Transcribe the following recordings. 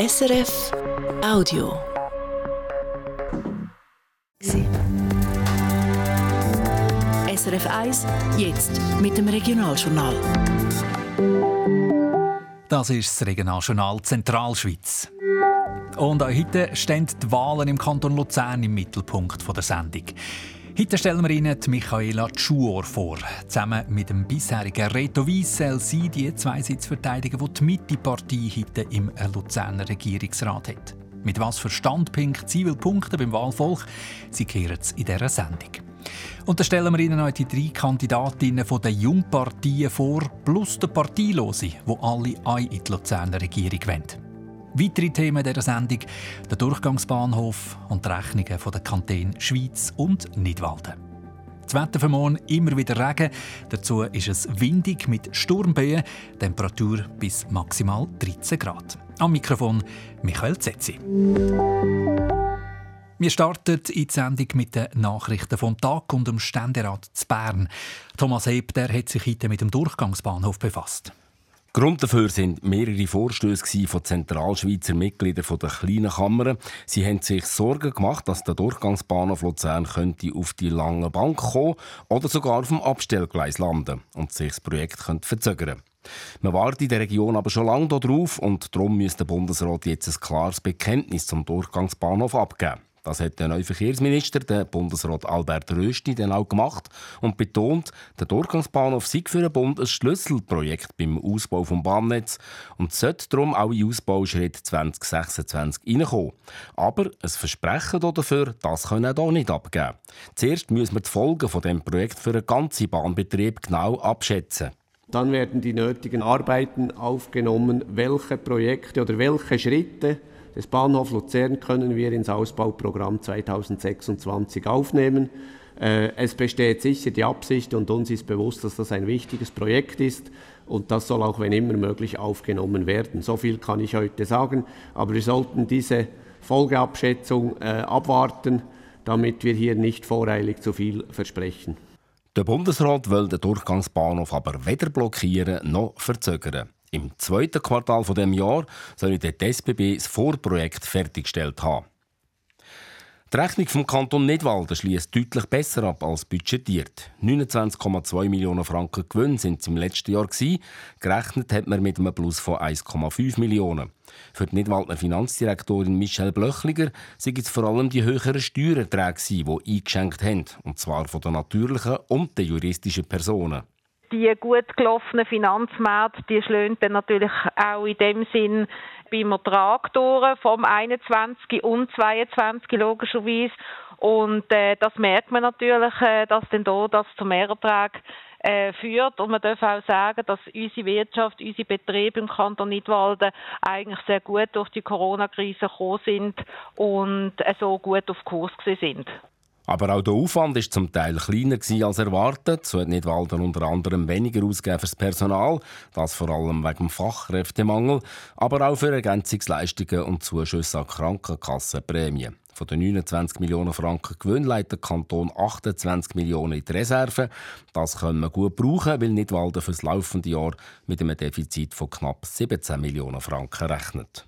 SRF Audio. SRF 1, jetzt mit dem Regionaljournal. Das ist das Regionaljournal Zentralschweiz. Und auch heute stehen die Wahlen im Kanton Luzern im Mittelpunkt der Sendung. Heute stellen wir Ihnen die Michaela Tschuor vor. Zusammen mit dem bisherigen Reto soll sie die zwei Sitze verteidigen, die die Mitte-Partei heute im Luzerner Regierungsrat hat. Mit was für Standpunkten sie will punkten beim Wahlvolk, sie kehren in dieser Sendung. Und dann stellen wir Ihnen heute die drei Kandidatinnen von den Jungparteien vor, plus der Parteilose, die alle ein in die Luzerner Regierung wollen. Weitere Themen dieser Sendung: der Durchgangsbahnhof und die Rechnungen der Kantone Schweiz und Nidwalden. Das Wetter für morgen immer wieder Regen. Dazu ist es windig mit Sturmböen, Temperatur bis maximal 13 Grad. Am Mikrofon Michael Zetzi. Wir starten in die Sendung mit den Nachrichten vom Tag und dem Ständerat zu Bern. Thomas Heb der hat sich heute mit dem Durchgangsbahnhof befasst. Grund dafür sind mehrere Vorstöße von Zentralschweizer Mitgliedern der kleinen Kammern. Sie haben sich Sorgen gemacht, dass der Durchgangsbahnhof Luzern könnte auf die lange Bank kommen oder sogar auf dem Abstellgleis landen und sich das Projekt könnte verzögern. Man wartet in der Region aber schon lange darauf und darum müsste der Bundesrat jetzt ein klares Bekenntnis zum Durchgangsbahnhof abgeben. Das hat der neue Verkehrsminister, der Bundesrat Albert Rösti, dann auch gemacht und betont, der Durchgangsbahnhof sei für den Bund ein Schlüsselprojekt beim Ausbau des Bahnnetz und sollte darum auch in Ausbauschritt 2026 reinkommen. Aber ein Versprechen dafür, das können auch nicht abgeben. Zuerst müssen wir die Folgen von dem Projekt für den ganzen Bahnbetrieb genau abschätzen. Dann werden die nötigen Arbeiten aufgenommen, welche Projekte oder welche Schritte des Bahnhof Luzern können wir ins Ausbauprogramm 2026 aufnehmen. Äh, es besteht sicher die Absicht und uns ist bewusst, dass das ein wichtiges Projekt ist und das soll auch wenn immer möglich aufgenommen werden. So viel kann ich heute sagen, aber wir sollten diese Folgeabschätzung äh, abwarten, damit wir hier nicht voreilig zu viel versprechen. Der Bundesrat will den Durchgangsbahnhof aber weder blockieren noch verzögern. Im zweiten Quartal von dem Jahr soll der SBB das Vorprojekt fertiggestellt haben. Die Rechnung vom Kanton Nidwalden schließt deutlich besser ab als budgetiert. 29,2 Millionen Franken Gewinn sind es im letzten Jahr gewesen. Gerechnet hat man mit einem Plus von 1,5 Millionen. Für die Nidwaldner Finanzdirektorin Michelle Blöchliger sind es vor allem die höheren Steuererträge, die eingeschenkt haben, und zwar von den natürlichen und den juristischen Personen die gut gelaufenen Finanzmärkte, die schlagen dann natürlich auch in dem Sinn beim Ertrag durch, vom 21 und 22 logischerweise. Und äh, das merkt man natürlich, äh, dass dann da das zum Mehrertrag äh, führt. Und man darf auch sagen, dass unsere Wirtschaft, unsere Betriebe im Kanton Nidwalden eigentlich sehr gut durch die Corona-Krise gekommen sind und äh, so gut auf Kurs sind. Aber auch der Aufwand war zum Teil kleiner als erwartet. So hat Nidwalden unter anderem weniger ausgegeben fürs Personal, das vor allem wegen Fachkräftemangel, aber auch für Ergänzungsleistungen und Zuschüsse an Krankenkassenprämien. Von den 29 Millionen Franken Gewinn leitet der Kanton 28 Millionen in die Reserve. Das können wir gut brauchen, weil Nidwalden für das laufende Jahr mit einem Defizit von knapp 17 Millionen Franken rechnet.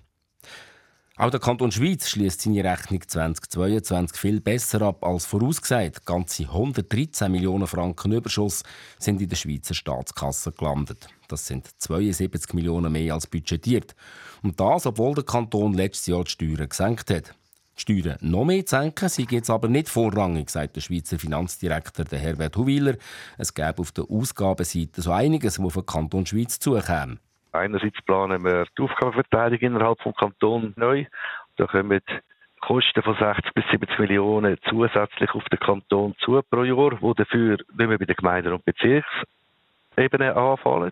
Auch der Kanton Schweiz schließt seine Rechnung 2022 viel besser ab als vorausgesagt. Ganze 113 Millionen Franken Überschuss sind in der Schweizer Staatskasse gelandet. Das sind 72 Millionen mehr als budgetiert. Und das, obwohl der Kanton letztes Jahr die Steuern gesenkt hat. Die Steuern noch mehr zu senken, sie jetzt aber nicht vorrangig, sagt der Schweizer Finanzdirektor Herbert Huwiler. Es gäbe auf der Ausgabenseite so einiges, was auf den Kanton Schweiz zukäme. Einerseits planen wir die Aufgabenverteilung innerhalb des Kantons neu. Da kommen Kosten von 60 bis 70 Millionen zusätzlich auf den Kanton zu pro Jahr, die dafür nicht mehr bei den Gemeinden und Bezirksebene anfallen.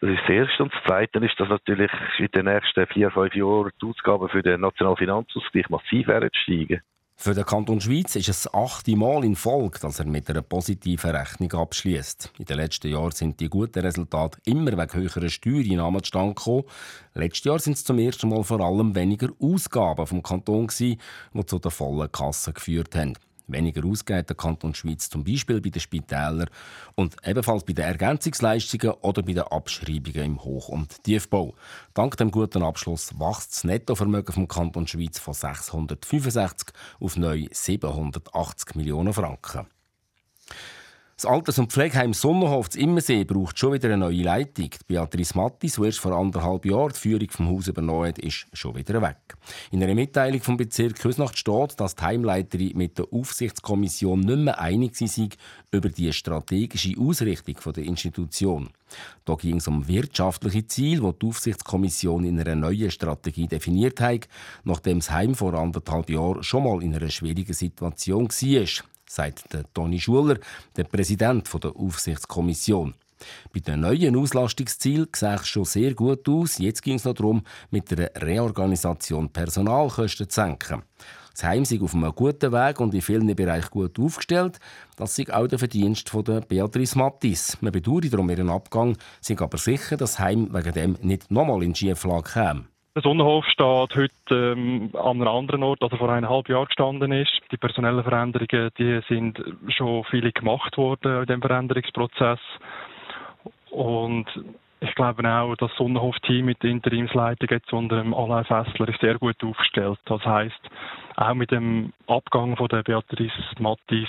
Das ist das Erste. Und das Zweite ist, dass natürlich in den nächsten vier, fünf Jahren die Ausgaben für den nationalen Finanzausgleich massiv werden steigen. Für den Kanton Schweiz ist es das achte Mal in Folge, dass er mit einer positiven Rechnung abschließt. In den letzten Jahren sind die guten Resultate immer wegen höherer Steuereinnahmen zustande gekommen. Letztes Jahr sind es zum ersten Mal vor allem weniger Ausgaben vom Kanton, die zu der vollen Kasse geführt haben. Weniger ausgeben der Kanton Schweiz zum Beispiel bei den Spitälern und ebenfalls bei den Ergänzungsleistungen oder bei den Abschreibungen im Hoch- und Tiefbau. Dank dem guten Abschluss wächst das Nettovermögen vom Kanton Schweiz von 665 auf neu 780 Millionen Franken. Das Alters- und Pflegeheim Sonnenhof zu Immersee braucht schon wieder eine neue Leitung. Beatrice Mattis, die erst vor anderthalb Jahren die Führung vom Haus übernommen hat, ist schon wieder weg. In einer Mitteilung vom Bezirk Küsnacht steht, dass die Heimleiterin mit der Aufsichtskommission nicht mehr einig war über die strategische Ausrichtung der Institution. Da ging es um wirtschaftliche Ziele, die die Aufsichtskommission in einer neuen Strategie definiert hat, nachdem das Heim vor anderthalb Jahren schon mal in einer schwierigen Situation war sagt Toni Schuler, der Präsident der Aufsichtskommission. Bei den neuen Auslastungszielen sieht es schon sehr gut aus. Jetzt ging es noch darum, mit der Reorganisation Personalkosten zu senken. Das Heim ist auf einem guten Weg und in vielen Bereichen gut aufgestellt. Das ist auch der Verdienst von Beatrice Mattis. Man bedauert darum ihren Abgang, sind aber sicher, dass das Heim wegen dem nicht nochmal in Schieflage käme. Der Sonnenhof steht heute ähm, an einem anderen Ort, als er vor eineinhalb Jahren gestanden ist. Die personellen Veränderungen, die sind schon viele gemacht worden in dem Veränderungsprozess. Und ich glaube auch, das Sonnenhof-Team mit der Interimsleitung jetzt unter dem Alain Fessler ist sehr gut aufgestellt. Das heißt, auch mit dem Abgang von der Beatrice Mattis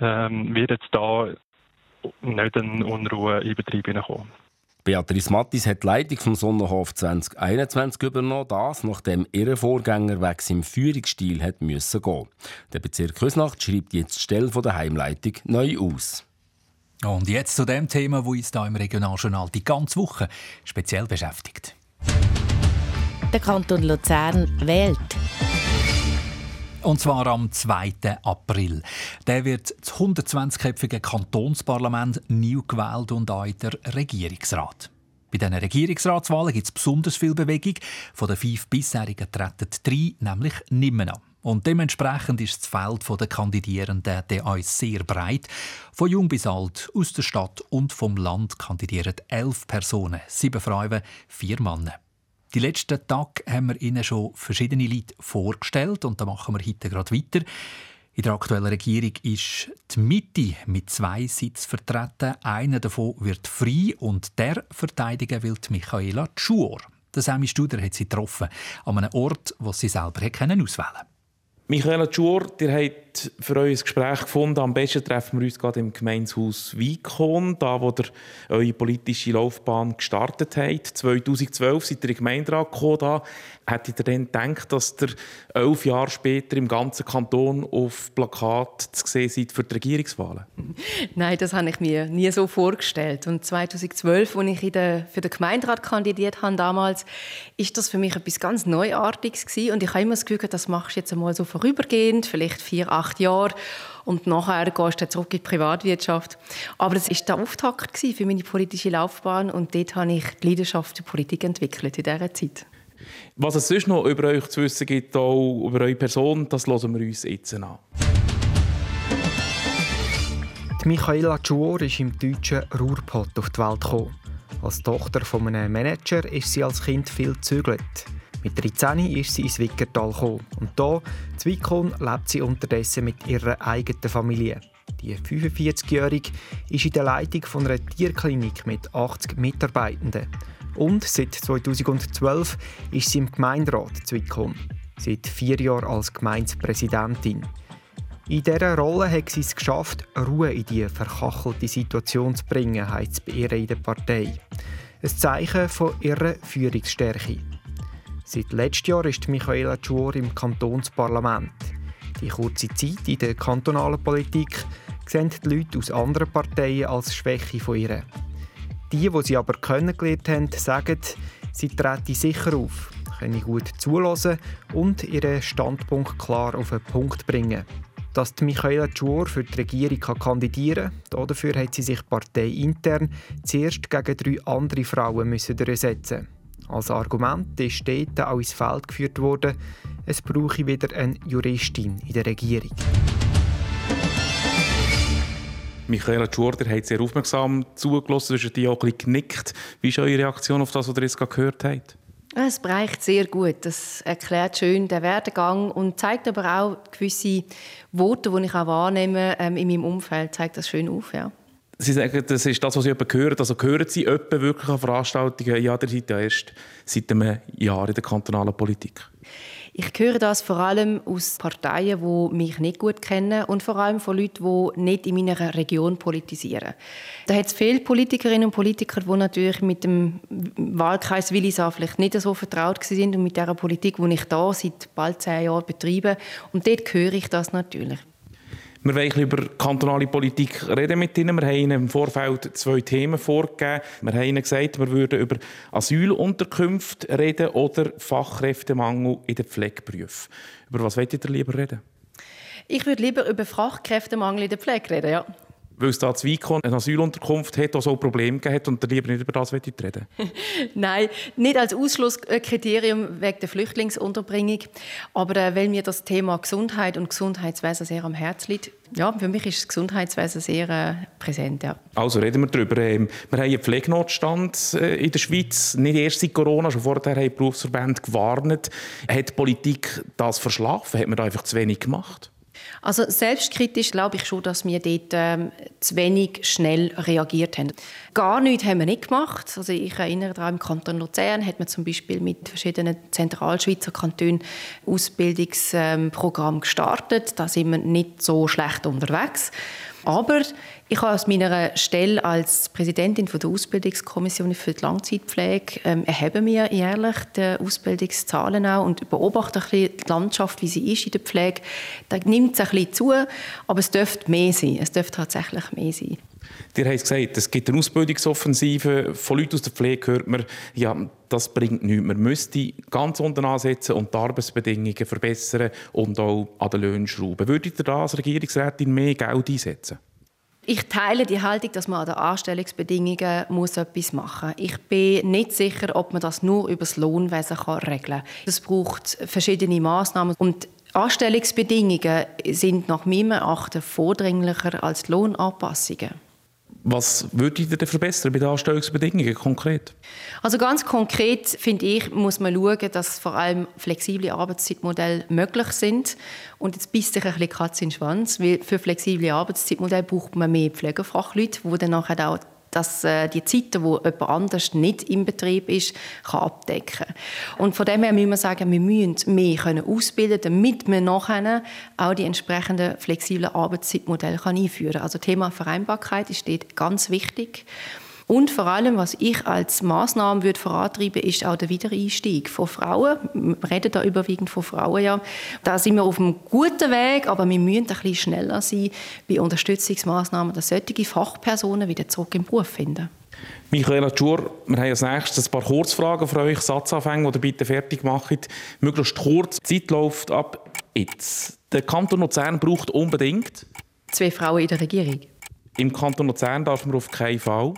ähm, wird jetzt da nicht eine Unruhe in Betrieb kommen. Beatrice Mattis hat die Leitung vom Sonnenhof 2021 übernommen, das nachdem ihr Vorgänger wegen seinem Führungsstil hat müssen gehen. Der Bezirk Küsnacht schreibt jetzt die Stelle der Heimleitung neu aus. Und jetzt zu dem Thema, wo uns da im Regionaljournal die ganze Woche speziell beschäftigt. Der Kanton Luzern wählt. Und zwar am 2. April. Der wird das 120-köpfige Kantonsparlament neu gewählt und auch der Regierungsrat. Bei diesen Regierungsratswahlen gibt es besonders viel Bewegung. Von den fünf bisherigen treten drei nämlich nicht mehr an. Und dementsprechend ist das Feld der Kandidierenden auch sehr breit. Von jung bis alt, aus der Stadt und vom Land kandidieren elf Personen, sieben Frauen, vier Männer. Die letzten Tage haben wir Ihnen schon verschiedene Leute vorgestellt und da machen wir heute gerade weiter. In der aktuellen Regierung ist die Mitte mit zwei Sitzen vertreten. Einer davon wird frei und der verteidigen will Michaela Schuor. Der Sami Studer hat sie getroffen, an einem Ort, wo sie selber auswählen konnte. Michaela Tschur, ihr habt für euch ein Gespräch gefunden. Am besten treffen wir uns gerade im Gemeinshaus Wikon, da wo ihr eure politische Laufbahn gestartet habt. 2012 seid ihr in den Gemeinderat gekommen. Da. Hättet ihr dann gedacht, dass ihr elf Jahre später im ganzen Kanton auf Plakat zu sehen seid für die Regierungswahlen? Nein, das habe ich mir nie so vorgestellt. Und 2012, als ich der, für den Gemeinderat kandidiert habe, damals, ist das für mich etwas ganz Neuartiges gewesen. Und ich habe immer das Gefühl, das machst du jetzt einmal so vorübergehend, vielleicht vier, acht Jahre. Und nachher gehst du zurück in die Privatwirtschaft. Aber es war der Auftakt für meine politische Laufbahn. Und dort habe ich die Leidenschaft für Politik entwickelt in dieser Zeit. Was es sonst noch über euch zu wissen gibt, auch über eure Person, das hören wir uns jetzt an. Die Michaela Chuor ist im deutschen Ruhrpott auf die Welt gekommen. Als Tochter von einem Manager ist sie als Kind viel gezögert. Mit 13 ist sie ins Wickertal gekommen. Und hier, in Wickon, lebt sie unterdessen mit ihrer eigenen Familie. Die 45-Jährige ist in der Leitung von einer Tierklinik mit 80 Mitarbeitenden. Und seit 2012 ist sie im Gemeinderat Zwickon. Seit vier Jahren als Gemeindepräsidentin. In dieser Rolle hat sie es geschafft, Ruhe in die verkachelte Situation zu bringen, heißt es bei ihr in der Partei. Ein Zeichen von ihrer Führungsstärke. Seit letztem Jahr ist Michaela Chuor im Kantonsparlament. Die kurze Zeit in der kantonalen Politik sehen die Leute aus anderen Parteien als Schwäche von ihr. Die, die sie aber kennengelernt haben, sagen, sie treten sicher auf, können gut zulassen und ihren Standpunkt klar auf den Punkt bringen. Dass Michaela Schwor für die Regierung kandidieren kann, dafür hat sie sich parteiintern zuerst gegen drei andere Frauen müssen Als Argument ist dort auch ins Feld geführt worden, es brauche wieder eine Juristin in der Regierung. Michaela Schurder hat sehr aufmerksam zugelassen, zwischen die auch ein genickt. Wie ist eure Reaktion auf das, was ihr jetzt gehört habt? Es bereicht sehr gut. Das erklärt schön den Werdegang und zeigt aber auch gewisse Worte, die ich auch wahrnehme ähm, in meinem Umfeld, zeigt das schön auf. Ja. Sie sagen, das ist das, was Sie hören. Also hören Sie jemanden wirklich an Veranstaltungen? Ja, der seid ja erst seit einem Jahr in der kantonalen Politik. Ich höre das vor allem aus Parteien, die mich nicht gut kennen und vor allem von Leuten, die nicht in meiner Region politisieren. Da hat es viele Politikerinnen und Politiker, die natürlich mit dem Wahlkreis Willisau vielleicht nicht so vertraut sind und mit der Politik, die ich da seit bald zehn Jahren betreibe. Und dort höre ich das natürlich. Wir wollen über kantonale Politik reden mit Ihnen. Wir haben Ihnen im Vorfeld zwei Themen vorgegeben. Wir haben Ihnen gesagt, wir würden über Asylunterkünfte reden oder Fachkräftemangel in den Pflegeberufen. Über was wollt ihr lieber reden? Ich würde lieber über Fachkräftemangel in der Pflege reden, ja weil es da zu Weikon eine Asylunterkunft hat, die so Probleme gegeben hat und der lieber nicht über das reden Nein, nicht als Ausschlusskriterium wegen der Flüchtlingsunterbringung, aber äh, weil mir das Thema Gesundheit und Gesundheitswesen sehr am Herzen liegt. Ja, für mich ist das Gesundheitswesen sehr äh, präsent. Ja. Also reden wir darüber. Ähm, wir haben einen Pflegenotstand äh, in der Schweiz, nicht erst seit Corona, schon vorher haben die Berufsverbände gewarnt. Hat die Politik das verschlafen? Hat man da einfach zu wenig gemacht? Also selbstkritisch glaube ich schon, dass wir dort ähm, zu wenig schnell reagiert haben. Gar nichts haben wir nicht gemacht. Also ich erinnere daran, im Kanton Luzern hat man zum Beispiel mit verschiedenen Zentralschweizer Kantonen Ausbildungsprogramm gestartet. Da sind wir nicht so schlecht unterwegs. Aber ich habe aus meiner Stelle als Präsidentin der Ausbildungskommission für die Langzeitpflege ähm, erheben wir jährlich die Ausbildungszahlen auch und beobachte ein bisschen die Landschaft, wie sie ist in der Pflege. Da nimmt es ein bisschen zu, aber es dürfte mehr sein. Es dürfte tatsächlich mehr sein. Ihr habt gesagt, es gibt eine Ausbildungsoffensive. Von Leuten aus der Pflege hört man, ja, das bringt nichts. Man müsste ganz unten ansetzen und die Arbeitsbedingungen verbessern und auch an den Löhnen schrauben. Würdet ihr da als Regierungsrätin mehr Geld einsetzen? Ich teile die Haltung, dass man an den Anstellungsbedingungen muss etwas machen muss. Ich bin nicht sicher, ob man das nur über das Lohnwesen regeln kann. Es braucht verschiedene Maßnahmen und Anstellungsbedingungen sind nach meinem Erachten vordringlicher als Lohnanpassungen. Was würde ihr denn verbessern bei den Anstellungsbedingungen konkret? Also ganz konkret finde ich, muss man schauen, dass vor allem flexible Arbeitszeitmodelle möglich sind. Und jetzt beißt sich ein bisschen Katze in den Schwanz, weil für flexible Arbeitszeitmodelle braucht man mehr Pflegefachleute, die dann nachher auch dass äh, die Zeiten, wo jemand anders nicht im Betrieb ist, kann abdecken Und von dem her müssen wir sagen, wir müssen mehr können ausbilden, damit wir nachher auch die entsprechenden flexiblen Arbeitszeitmodelle einführen können. Also Thema Vereinbarkeit ist dort ganz wichtig. Und vor allem, was ich als Maßnahme würde vorantreiben, ist auch der Wiedereinstieg von Frauen. Wir reden da überwiegend von Frauen, ja. Da sind wir auf einem guten Weg, aber wir müssen ein bisschen schneller sein bei Unterstützungsmaßnahmen, dass solche Fachpersonen wieder zurück im Beruf finden. Michaela Tschur, wir haben als nächstes ein paar Kurzfragen für euch, Satzanfänge, die ihr bitte fertig macht. Möglichst kurz, die Zeit läuft ab jetzt. Der Kanton Luzern braucht unbedingt... Zwei Frauen in der Regierung. Im Kanton Luzern darf man auf keinen Fall...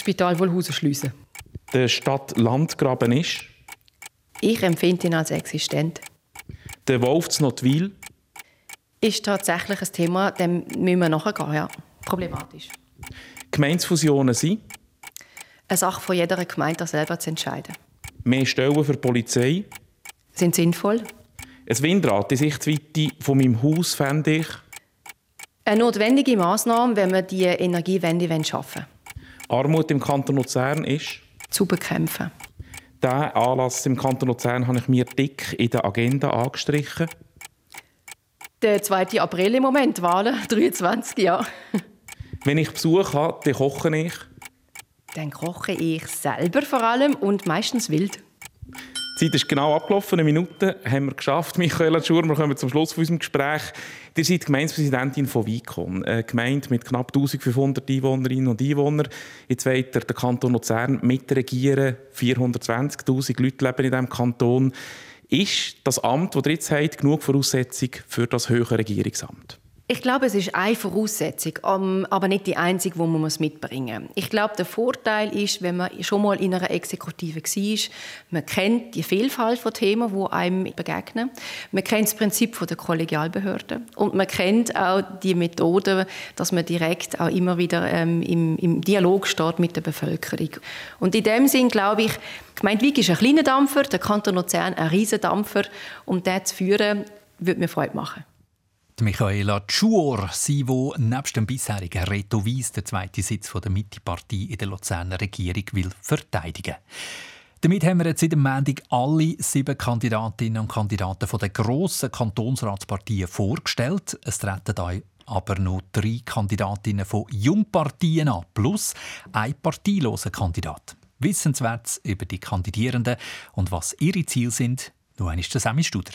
Spital Wohlhausen schliessen. Der Stadt-Landgraben ist? Ich empfinde ihn als existent. Der Wolf zu Notwil? Ist tatsächlich ein Thema, dem müssen wir nachgehen, ja. Problematisch. Gemeinsfusionen sind? Eine Sache von jeder Gemeinde selber zu entscheiden. Mehr Stellen für die Polizei? Sind sinnvoll. Ein Windrad in Sichtweite von meinem Haus fände ich? Eine notwendige Maßnahme, wenn wir die Energiewende schaffen wollen. Armut im Kanton Luzern ist? Zu bekämpfen. Diesen Anlass im Kanton Luzern habe ich mir dick in der Agenda angestrichen. Der 2. April im Moment, Wahlen, 23 Jahre. Wenn ich Besuch habe, dann koche ich? Dann koche ich selber vor allem und meistens wild. Die Zeit ist genau abgelaufen, eine Minute haben wir geschafft. Michaela Schur, wir kommen zum Schluss unseres Gespräch. Ihr seid Gemeindepräsidentin von Vicon, eine Gemeinde mit knapp 1500 Einwohnerinnen und Einwohnern. Jetzt wollt ihr den Kanton Luzern mitregieren. 420'000 Leute leben in diesem Kanton. Ist das Amt, das ihr jetzt habt, genug Voraussetzung für das höhere Regierungsamt? Ich glaube, es ist eine Voraussetzung, aber nicht die einzige, die man mitbringen muss. Ich glaube, der Vorteil ist, wenn man schon mal in einer Exekutive war, man kennt die Vielfalt von Themen, die einem begegnen. Man kennt das Prinzip der Kollegialbehörde und man kennt auch die Methode, dass man direkt auch immer wieder ähm, im, im, Dialog steht mit der Bevölkerung. Und in dem Sinn glaube ich, Gemeinde Wieg ist ein kleiner Dampfer, der Kanton Luzern ein riesen Dampfer. Um den zu führen, würde mir Freude machen. Michaela Tschuor, sie, die nebst dem bisherigen Reto Wies den zweiten Sitz der Mitte-Partei in der Luzerner Regierung will verteidigen damit haben wir jetzt seit dem Montag alle sieben Kandidatinnen und Kandidaten von der grossen Kantonsratsparteien vorgestellt. Es treten euch aber noch drei Kandidatinnen von Jungparteien an, plus ein parteiloser Kandidat. Wissenswertes über die Kandidierenden und was ihre Ziele sind, nur einmal der Sammy Studer.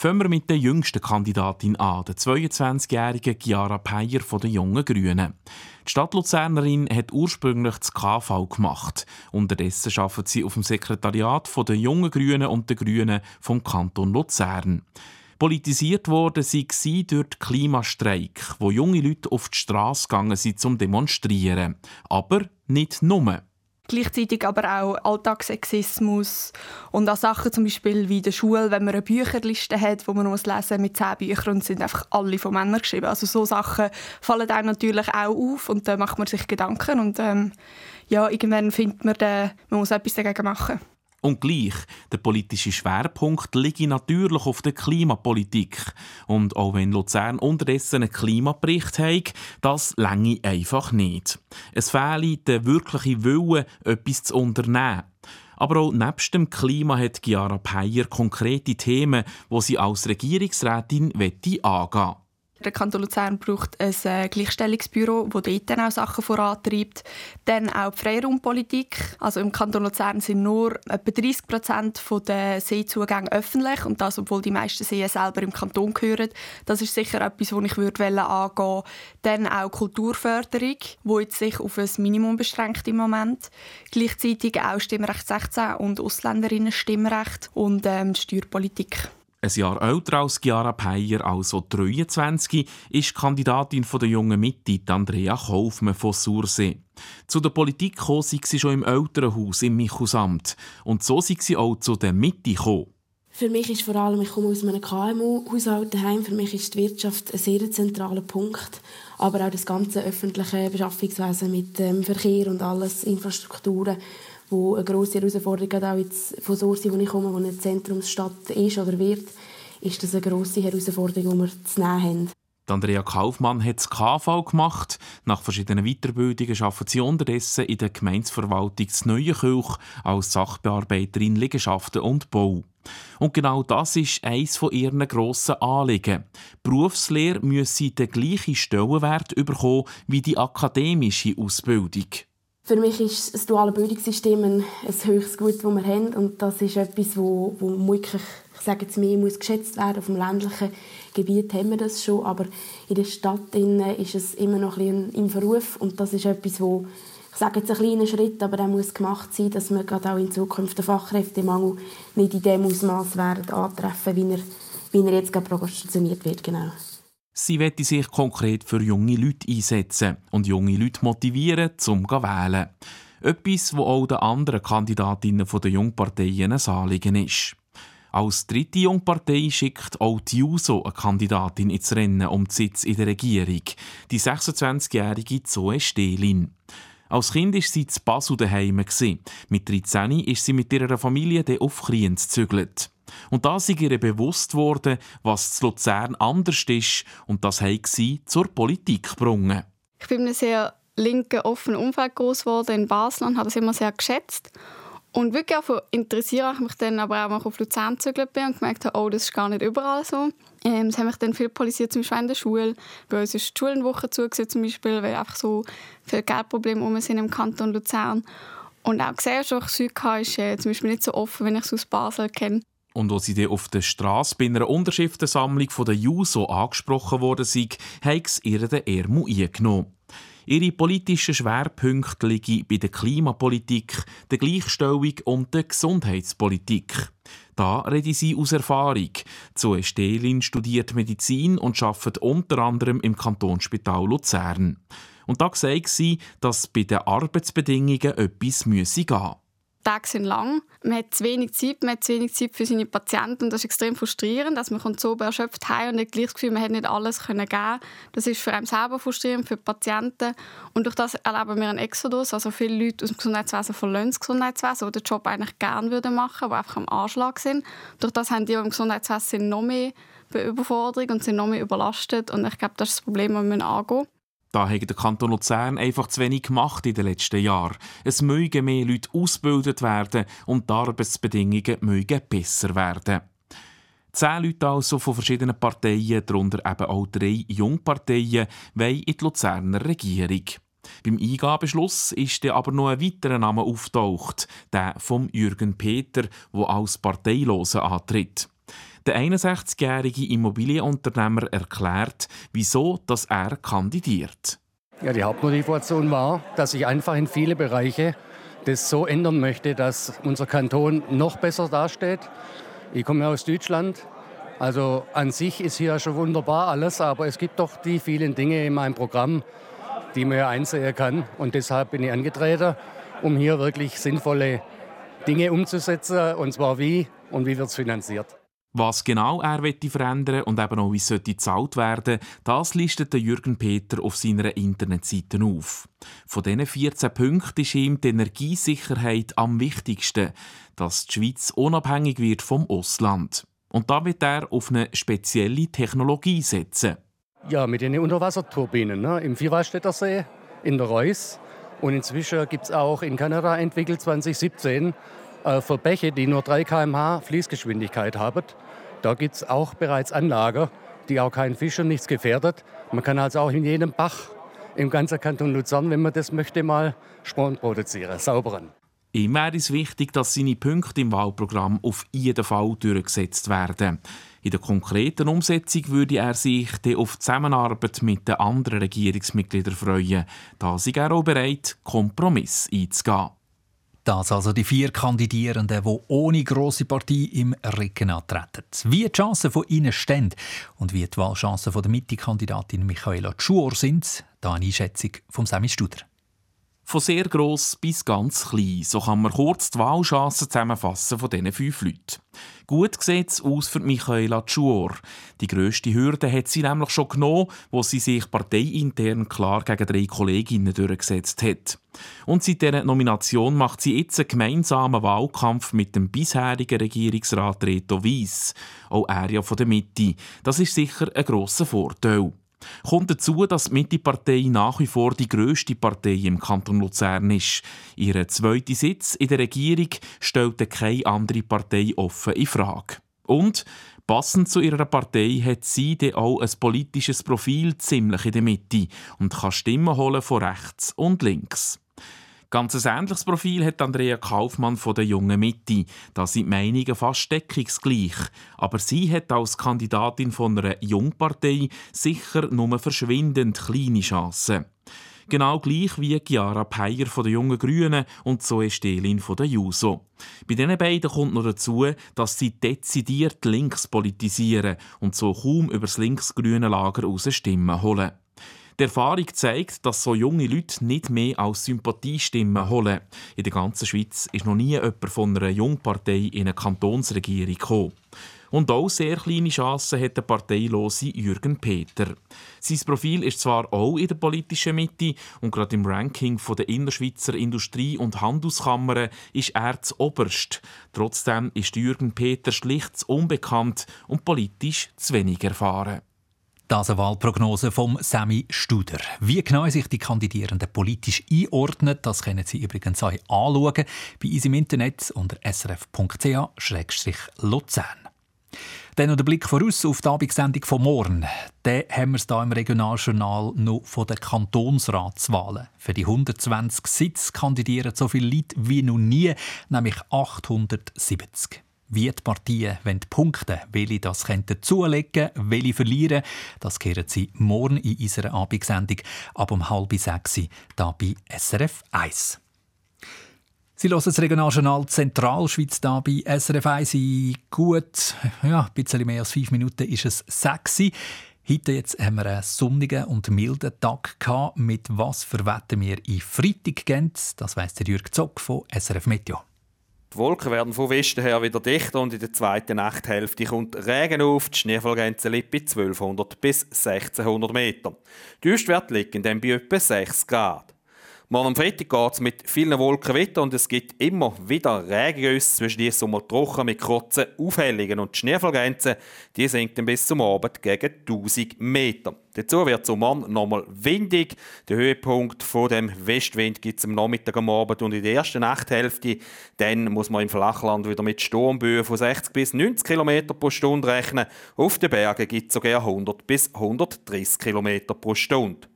Fangen wir mit der jüngsten Kandidatin an, der 22-jährigen Chiara Peyer von den Jungen Grünen. Die Stadt Luzernerin hat ursprünglich das KV gemacht. Unterdessen arbeitet sie auf dem Sekretariat der Jungen Grünen und der Grünen vom Kanton Luzern. Politisiert wurde sie durch den Klimastreik, wo junge Leute auf die Straße gegangen sind zum Demonstrieren. Aber nicht nur. Gleichzeitig aber auch Alltagssexismus und auch Sachen zum Beispiel wie in der Schule, wenn man eine Bücherliste hat, wo man muss lesen mit zehn Büchern und sind einfach alle von Männern geschrieben. Also so Sachen fallen einem natürlich auch auf und da macht man sich Gedanken und ähm, ja, irgendwann findet man, dann, man muss etwas dagegen machen. Und gleich, der politische Schwerpunkt liegt natürlich auf der Klimapolitik. Und auch wenn Luzern unterdessen einen Klimabericht hat, das länge einfach nicht. Es fehle der wirkliche Wille, etwas zu unternehmen. Aber auch nebst dem Klima hat Chiara Peyer konkrete Themen, die sie als Regierungsrätin angehen möchte. Der Kanton Luzern braucht ein äh, Gleichstellungsbüro, das dort dann auch Sachen vorantreibt. Dann auch die Freiraumpolitik. Also im Kanton Luzern sind nur etwa 30 Prozent der Seezugänge öffentlich und das, obwohl die meisten Seen selber im Kanton gehören. Das ist sicher etwas, das ich würde angehen würde. Dann auch Kulturförderung, die jetzt sich auf ein Minimum beschränkt im Moment. Gleichzeitig auch Stimmrecht 16 und Ausländerinnen Stimmrecht und ähm, Steuerpolitik. Ein Jahr älter als Chiara Peyer, also 23, ist die Kandidatin der jungen Mitte, Andrea Kaufmann von Sursee. Zu der Politik kam sie schon im Elternhaus im Michusamt. Und so sind sie auch zu der Mitte gekommen. Für mich ist vor allem, ich komme aus einem KMU-Haushalt daheim. Für mich ist die Wirtschaft ein sehr zentraler Punkt. Aber auch das ganze öffentliche Beschaffungswesen mit dem Verkehr und alles, Infrastrukturen wo eine grosse Herausforderung gerade auch jetzt von Sursi, wo ich komme, wo eine Zentrumsstadt ist oder wird, ist das eine grosse Herausforderung, die wir zu nehmen haben. Andrea Kaufmann hat das KV gemacht. Nach verschiedenen Weiterbildungen arbeitet sie unterdessen in der Gemeinsverwaltung zu Neuenkirch als Sachbearbeiterin Liegenschaften und Bau. Und genau das ist eines von ihren grossen Anliegen. Berufslehre müsse den gleichen Stellenwert bekommen wie die akademische Ausbildung. Für mich ist das duale Bildungssystem ein, ein höchstes Gut, das wir haben. Und das ist etwas, wo, wo wirklich, ich sage jetzt mehr, muss geschätzt werden. Auf dem ländlichen Gebiet haben wir das schon, aber in der Stadt ist es immer noch ein bisschen im Verruf. Und das ist etwas, wo, ich sage jetzt ein kleiner Schritt, aber der muss gemacht sein, dass wir gerade auch in Zukunft den Fachkräftemangel nicht in dem Ausmaß werden antreffen, wie er, wie er jetzt gerade prognostiziert wird. Genau. Sie wette sich konkret für junge Leute einsetzen und junge Leute motivieren, zum zu wählen. Etwas, wo auch den anderen Kandidatinnen der Jungparteien ein Anliegen ist. Als dritte Jungpartei schickt auch die JUSO eine Kandidatin ins Rennen um den Sitz in der Regierung, die 26-jährige Zoe Stehlin. Als Kind war sie zu Basel daheim. Mit 13 ist sie mit ihrer Familie auf Kriens gezügelt. Und da sei ihr bewusst worden, was zu Luzern anders ist und das hat sie zur Politik gebracht. Ich bin in einem sehr linken, offenen Umfeld groß geworden in Basel und habe das immer sehr geschätzt. Und wirklich auch interessiere ich mich dann aber auch, auf Luzern gezügelt bin und gemerkt habe, oh, das ist gar nicht überall so. Ähm, es haben mich dann viel politisiert, zum Beispiel in der Schule. Bei uns ist die Schulenwoche zugesehen, zum Beispiel, weil einfach so viele Geldprobleme um sind im Kanton Luzern. Und auch Gesellschaft Südka ist äh, zum Beispiel nicht so offen, wenn ich es aus Basel kenne. Und als sie dann auf der Straße bei einer Unterschriftensammlung von der JUSO angesprochen worden sind, haben sie ihr den Ärmel eingenommen. Ihre politischen Schwerpunkte liegen bei der Klimapolitik, der Gleichstellung und der Gesundheitspolitik. Da rede sie aus Erfahrung. Zoe Stehlin studiert Medizin und arbeitet unter anderem im Kantonsspital Luzern. Und da sagt sie, dass bei den Arbeitsbedingungen etwas gehen müsse Tage sind lang. Man hat zu wenig Zeit, man hat zu wenig Zeit für seine Patienten und das ist extrem frustrierend. Also man kommt so erschöpft heim und hat das Gefühl, man hat nicht alles können geben. Das ist für einen selber frustrierend, für die Patienten. Und durch das erleben wir einen Exodus. Also viele Leute aus dem Gesundheitswesen verlassen das Gesundheitswesen, die den Job eigentlich gerne machen würden, die einfach am Anschlag sind. Durch das haben die, die im Gesundheitswesen noch mehr Überforderung und sind noch mehr überlastet. Und ich glaube, das ist das Problem, das wir angehen müssen. Da hat der Kanton Luzern einfach zu wenig gemacht in den letzten Jahren. Es mögen mehr Leute ausgebildet werden und die Arbeitsbedingungen mögen besser werden. Zehn Leute also von verschiedenen Parteien, darunter eben auch drei Jungparteien, wollen in die Luzerner Regierung. Beim Eingabeschluss ist dann aber noch ein weiterer Name auftaucht, der von Jürgen Peter, der als Parteiloser antritt. Der 61-jährige Immobilienunternehmer erklärt, wieso dass er kandidiert. Ja, die Hauptmotivation war, dass ich einfach in viele Bereiche das so ändern möchte, dass unser Kanton noch besser dasteht. Ich komme aus Deutschland. Also an sich ist hier schon wunderbar alles, aber es gibt doch die vielen Dinge in meinem Programm, die man ja einsehen kann. Und deshalb bin ich angetreten, um hier wirklich sinnvolle Dinge umzusetzen. Und zwar wie und wie wird es finanziert. Was genau er verändern und eben auch wie es gezahlt werden das listet Jürgen Peter auf seiner Internetseite auf. Von diesen 14 Punkten ist ihm die Energiesicherheit am wichtigsten, dass die Schweiz unabhängig wird vom Ausland. Und da wird er auf eine spezielle Technologie setzen. Ja, mit den Unterwasserturbinen ne? im Vierwaldstätter See, in der Reuss. Und inzwischen gibt es auch in Kanada entwickelt 2017 äh, für Bäche, die nur 3 km/h Fließgeschwindigkeit haben. Da gibt es auch bereits Anlagen, die auch keinen Fisch und nichts gefährdet. Man kann also auch in jedem Bach im ganzen Kanton Luzern, wenn man das möchte, mal Sporn produzieren, sauberen. Ihm wäre es wichtig, dass seine Punkte im Wahlprogramm auf jeden Fall durchgesetzt werden. In der konkreten Umsetzung würde er sich auf die Zusammenarbeit mit den anderen Regierungsmitgliedern freuen. Da sei er auch bereit, Kompromiss einzugehen. Das also die vier Kandidierenden, die ohne grosse Partie im Rücken antreten. Wie die Chancen von ihnen stehen und wie die Wahlchancen von der Mitte-Kandidatin Michaela Schuor sind, da eine Einschätzung von Sammy Studer. Von sehr gross bis ganz klein, so kann man kurz die Wahlchancen zusammenfassen von diesen fünf Leuten. Gut sieht es aus für Michaela Schuor. Die grösste Hürde hat sie nämlich schon genommen, wo sie sich parteiintern klar gegen drei Kolleginnen durchgesetzt hat. Und seit dieser Nomination macht sie jetzt einen gemeinsamen Wahlkampf mit dem bisherigen Regierungsrat Reto Weiss, auch er ja von der Mitte. Das ist sicher ein grosser Vorteil. Kommt dazu, dass die Mitte-Partei nach wie vor die grösste Partei im Kanton Luzern ist. Ihren zweiten Sitz in der Regierung stellt keine andere Partei offen in Frage. Und Passend zu ihrer Partei hat sie dann auch ein politisches Profil ziemlich in der Mitte und kann Stimmen holen von rechts und links. Ganz ein ähnliches Profil hat Andrea Kaufmann von der Jungen Mitte. Da sind die Meinungen fast deckungsgleich. Aber sie hat als Kandidatin von einer Jungpartei sicher nur verschwindend kleine Chancen. Genau gleich wie Chiara Peyer von den Jungen Grünen und Zoe Stelin von der Juso. Bei diesen beiden kommt noch dazu, dass sie dezidiert links politisieren und so kaum über das links-grüne Lager raus Stimmen holen. Die Erfahrung zeigt, dass so junge Leute nicht mehr als Sympathiestimmen holen. In der ganzen Schweiz ist noch nie jemand von einer Jungpartei in eine Kantonsregierung gekommen. Und auch sehr kleine Chancen hat der parteilose Jürgen Peter. Sein Profil ist zwar auch in der politischen Mitte und gerade im Ranking der Innerschweizer Industrie- und Handelskammern ist er zu oberst. Trotzdem ist Jürgen Peter schlicht unbekannt und politisch zu wenig erfahren. Das eine Wahlprognose vom Sammy Studer. Wie genau sich die Kandidierenden politisch einordnen, das können Sie übrigens auch anschauen bei uns im Internet unter srf.ch-luzern. Dann noch der Blick voraus auf die Abendsendung von morgen. Den haben wir hier im Regionaljournal noch von den Kantonsratswahlen. Für die 120 Sitze kandidieren so viele Leute wie noch nie, nämlich 870. wie die Partien punkten welche das könnten zulegen, welche verlieren. Das kehren Sie morgen in unserer Abendsendung ab um halb sechs hier bei SRF 1. Sie hören das Regionaljournal Zentralschweiz hier bei SRF 1 in gut, ja, ein bisschen mehr als fünf Minuten ist es sexy. Heute jetzt haben wir einen sonnigen und milden Tag gehabt. Mit was verwetten wir in Freitag gehen? Das weiss der Jürg Zock von SRF Meteo. Die Wolken werden von Westen her wieder dichter und in der zweiten Nachthälfte kommt Regen auf. Die Schneefallgrenze liegt bei 1200 bis 1600 Meter. Die Höchstwerte liegen dann bei etwa 6 Grad. Morgen am Freitag geht es mit vielen Wolken weiter und es gibt immer wieder Regengüsse, zwischen die Sommer trocken mit kurzen Aufhellungen und die Schneefallgrenze, die sinkt bis zum Abend gegen 1000 Meter. Dazu wird es am Morgen nochmal windig. Der Höhepunkt von dem Westwind gibt es am Nachmittag am Abend und in der ersten Nachthälfte. Dann muss man im Flachland wieder mit Sturmböen von 60 bis 90 km pro Stunde rechnen. Auf den Bergen gibt es sogar 100 bis 130 km pro Stunde.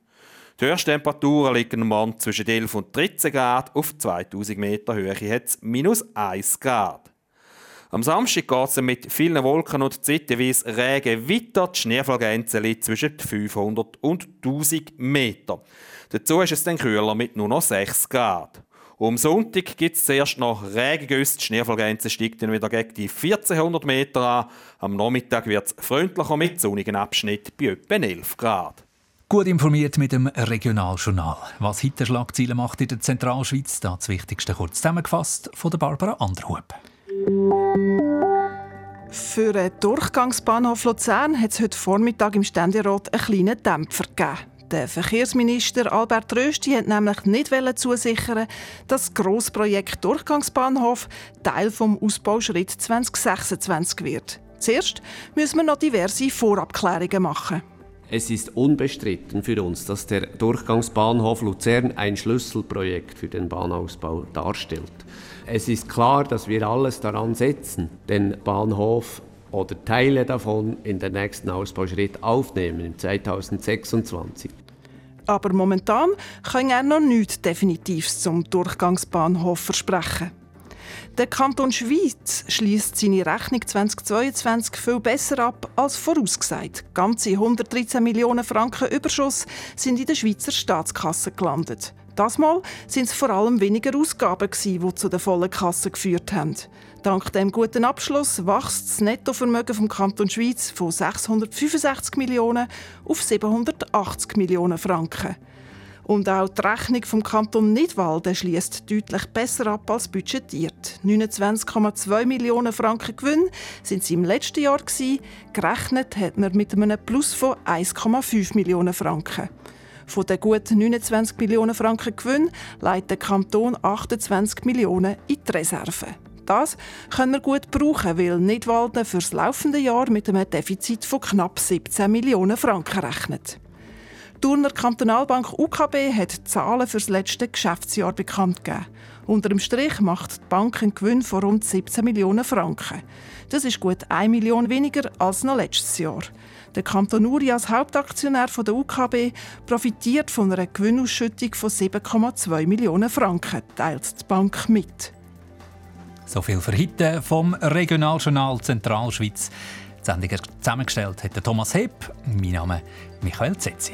Die Höchsttemperaturen liegen am Morgen zwischen 11 und 13 Grad. Auf 2000 Meter Höhe hat es minus 1 Grad. Am Samstag geht es mit vielen Wolken und zeitweise Regen weiter. Die Schneefallgrenze liegt zwischen 500 und 1000 Meter. Dazu ist es dann kühler mit nur noch 6 Grad. am Sonntag gibt es zuerst noch Regengüsse. Die Schneefallgrenze steigt dann wieder gegen die 1400 Meter an. Am Nachmittag wird es freundlicher mit sonnigen Abschnitt bei etwa 11 Grad. Gut informiert mit dem Regionaljournal. Was heute Schlagzeilen macht in der Zentralschweiz, das Wichtigste kurz zusammengefasst von der Barbara Anderhub. Für den Durchgangsbahnhof Luzern hat es heute Vormittag im Ständerat einen kleinen Dämpfer gegeben. Der Verkehrsminister Albert Rösti hat nämlich nicht zusichern, dass das Grossprojekt Durchgangsbahnhof Teil vom Ausbauschritt 2026 wird. Zuerst müssen wir noch diverse Vorabklärungen machen. Es ist unbestritten für uns, dass der Durchgangsbahnhof Luzern ein Schlüsselprojekt für den Bahnausbau darstellt. Es ist klar, dass wir alles daran setzen, den Bahnhof oder Teile davon in den nächsten Ausbauschritt aufnehmen, im 2026. Aber momentan kann er noch nichts Definitives zum Durchgangsbahnhof versprechen. Der Kanton Schweiz schließt seine Rechnung 2022 viel besser ab als vorausgesagt. Ganze 113 Millionen Franken Überschuss sind in der Schweizer Staatskasse gelandet. Das Mal sind es vor allem weniger Ausgaben, die zu der vollen Kasse geführt haben. Dank dem guten Abschluss wächst das Nettovermögen vom Kanton Schweiz von 665 Millionen auf 780 Millionen Franken. Und auch die Rechnung vom Kanton Nidwalden schließt deutlich besser ab als budgetiert. 29,2 Millionen Franken Gewinn sind sie im letzten Jahr gewesen. Gerechnet hat man mit einem Plus von 1,5 Millionen Franken. Von den gut 29 Millionen Franken Gewinn leitet der Kanton 28 Millionen in die Reserve. Das können wir gut brauchen, weil Nidwalden für das laufende Jahr mit einem Defizit von knapp 17 Millionen Franken rechnet. Turner Kantonalbank UKB hat Zahlen für das letzte Geschäftsjahr bekannt gegeben. Unter dem Strich macht die Bank einen Gewinn von rund 17 Millionen Franken. Das ist gut 1 Million weniger als noch letztes Jahr. Der Kanton Uri als Hauptaktionär der UKB profitiert von einer Gewinnausschüttung von 7,2 Millionen Franken, teilt die Bank mit. So viel für heute vom Regionaljournal Zentralschweiz. Die Sendung zusammengestellt hat Thomas Hepp. Mein Name ist Michael Zetzi.